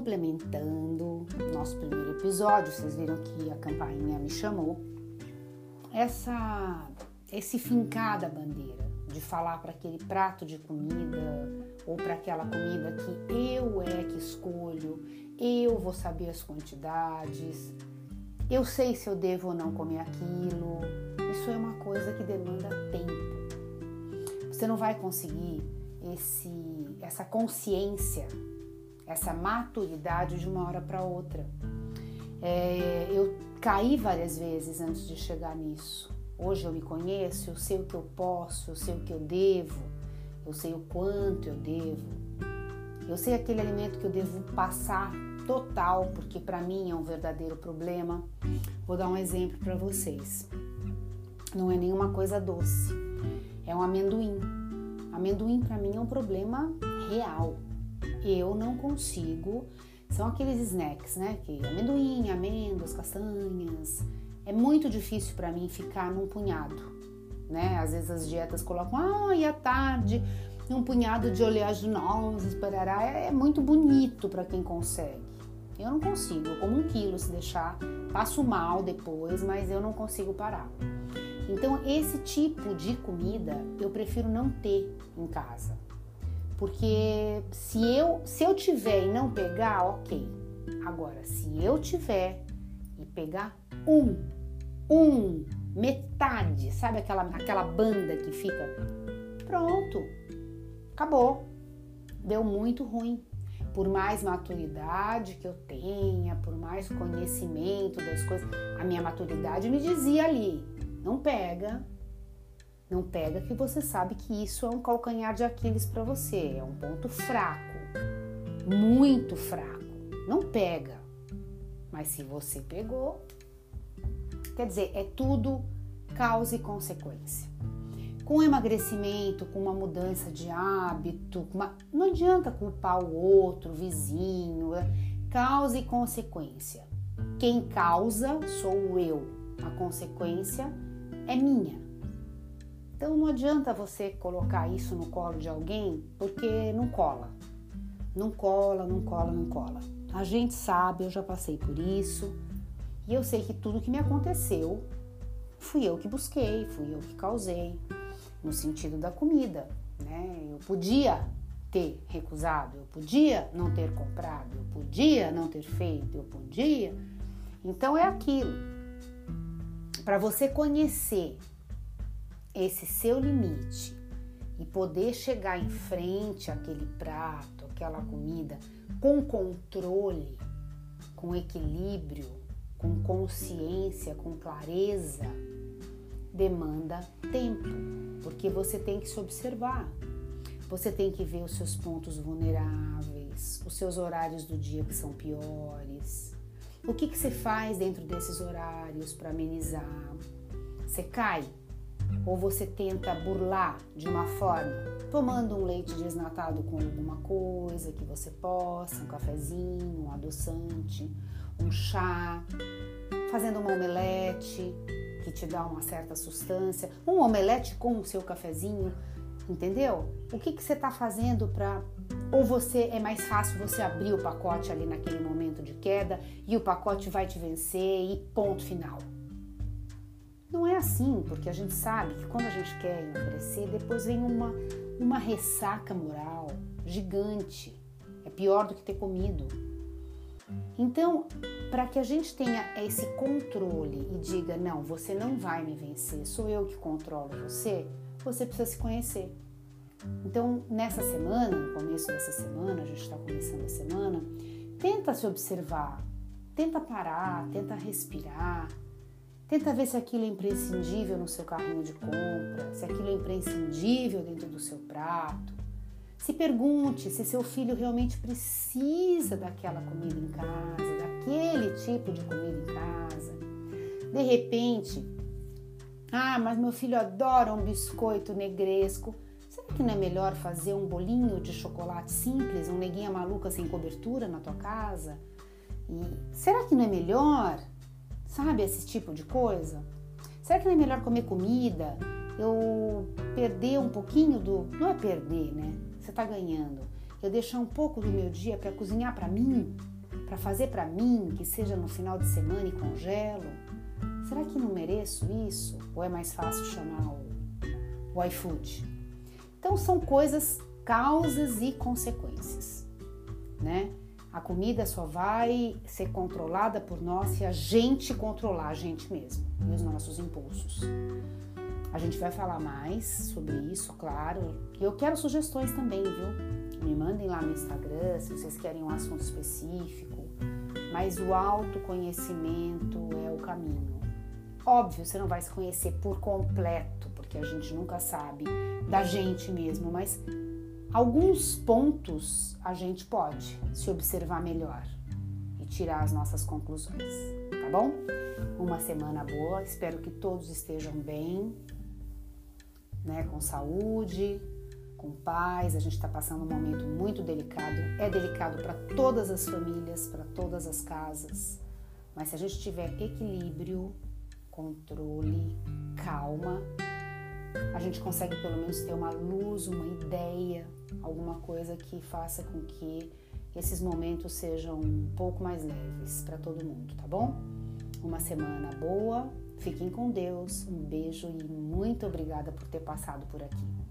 complementando nosso primeiro episódio, vocês viram que a campainha me chamou, essa, esse fincar da bandeira, de falar para aquele prato de comida ou para aquela comida que eu é que escolho, eu vou saber as quantidades, eu sei se eu devo ou não comer aquilo. Isso é uma coisa que demanda tempo. Você não vai conseguir esse, essa consciência, essa maturidade de uma hora para outra. É, eu caí várias vezes antes de chegar nisso. Hoje eu me conheço, eu sei o que eu posso, eu sei o que eu devo, eu sei o quanto eu devo. Eu sei aquele alimento que eu devo passar total, porque para mim é um verdadeiro problema. Vou dar um exemplo para vocês. Não é nenhuma coisa doce. É um amendoim. Amendoim para mim é um problema real. Eu não consigo. São aqueles snacks, né? Que amendoim, amêndoas, castanhas. É muito difícil para mim ficar num punhado, né? Às vezes as dietas colocam, ah, e à tarde um punhado de nozes, parará. É muito bonito para quem consegue. Eu não consigo, eu como um quilo se deixar, passo mal depois, mas eu não consigo parar. Então, esse tipo de comida eu prefiro não ter em casa. Porque se eu, se eu tiver e não pegar, ok. Agora, se eu tiver e pegar um, um, metade, sabe aquela, aquela banda que fica? Pronto, acabou. Deu muito ruim por mais maturidade que eu tenha, por mais conhecimento das coisas, a minha maturidade me dizia ali: não pega, não pega que você sabe que isso é um calcanhar de Aquiles para você, é um ponto fraco, muito fraco. Não pega. Mas se você pegou, quer dizer, é tudo causa e consequência com emagrecimento, com uma mudança de hábito, uma... não adianta culpar o outro, o vizinho, é causa e consequência. Quem causa sou eu, a consequência é minha. Então não adianta você colocar isso no colo de alguém, porque não cola. Não cola, não cola, não cola. A gente sabe, eu já passei por isso, e eu sei que tudo que me aconteceu fui eu que busquei, fui eu que causei no sentido da comida, né? Eu podia ter recusado, eu podia não ter comprado, eu podia não ter feito, eu podia. Então é aquilo. Para você conhecer esse seu limite e poder chegar em frente àquele prato, aquela comida com controle, com equilíbrio, com consciência, com clareza, demanda tempo, porque você tem que se observar. Você tem que ver os seus pontos vulneráveis, os seus horários do dia que são piores. O que, que você faz dentro desses horários para amenizar? Você cai? Ou você tenta burlar de uma forma, tomando um leite desnatado com alguma coisa que você possa, um cafezinho, um adoçante, um chá, fazendo uma omelete, que te dá uma certa sustância, um omelete com o seu cafezinho, entendeu? O que, que você está fazendo para. Ou você é mais fácil você abrir o pacote ali naquele momento de queda e o pacote vai te vencer e ponto final. Não é assim, porque a gente sabe que quando a gente quer emagrecer, depois vem uma, uma ressaca moral gigante. É pior do que ter comido. Então, para que a gente tenha esse controle e diga: não, você não vai me vencer, sou eu que controlo você, você precisa se conhecer. Então, nessa semana, no começo dessa semana, a gente está começando a semana, tenta se observar, tenta parar, tenta respirar, tenta ver se aquilo é imprescindível no seu carrinho de compra, se aquilo é imprescindível dentro do seu prato. Se pergunte se seu filho realmente precisa daquela comida em casa, daquele tipo de comida em casa. De repente, ah, mas meu filho adora um biscoito negresco. Será que não é melhor fazer um bolinho de chocolate simples, um neguinha maluca sem cobertura na tua casa? E será que não é melhor, sabe, esse tipo de coisa? Será que não é melhor comer comida? Eu perder um pouquinho do. Não é perder, né? Você está ganhando. Eu deixar um pouco do meu dia para cozinhar para mim? para fazer para mim, que seja no final de semana e congelo? Será que não mereço isso? Ou é mais fácil chamar o, o iFood? Então são coisas, causas e consequências, né? A comida só vai ser controlada por nós se a gente controlar a gente mesmo e os nossos impulsos. A gente vai falar mais sobre isso, claro. E eu quero sugestões também, viu? Me mandem lá no Instagram se vocês querem um assunto específico. Mas o autoconhecimento é o caminho. Óbvio, você não vai se conhecer por completo, porque a gente nunca sabe da gente mesmo, mas alguns pontos a gente pode se observar melhor e tirar as nossas conclusões, tá bom? Uma semana boa, espero que todos estejam bem, né, com saúde, com paz. A gente está passando um momento muito delicado. É delicado para todas as famílias, para todas as casas. Mas se a gente tiver equilíbrio, controle, calma, a gente consegue pelo menos ter uma luz, uma ideia, alguma coisa que faça com que esses momentos sejam um pouco mais leves para todo mundo, tá bom? Uma semana boa, fiquem com Deus, um beijo e muito obrigada por ter passado por aqui.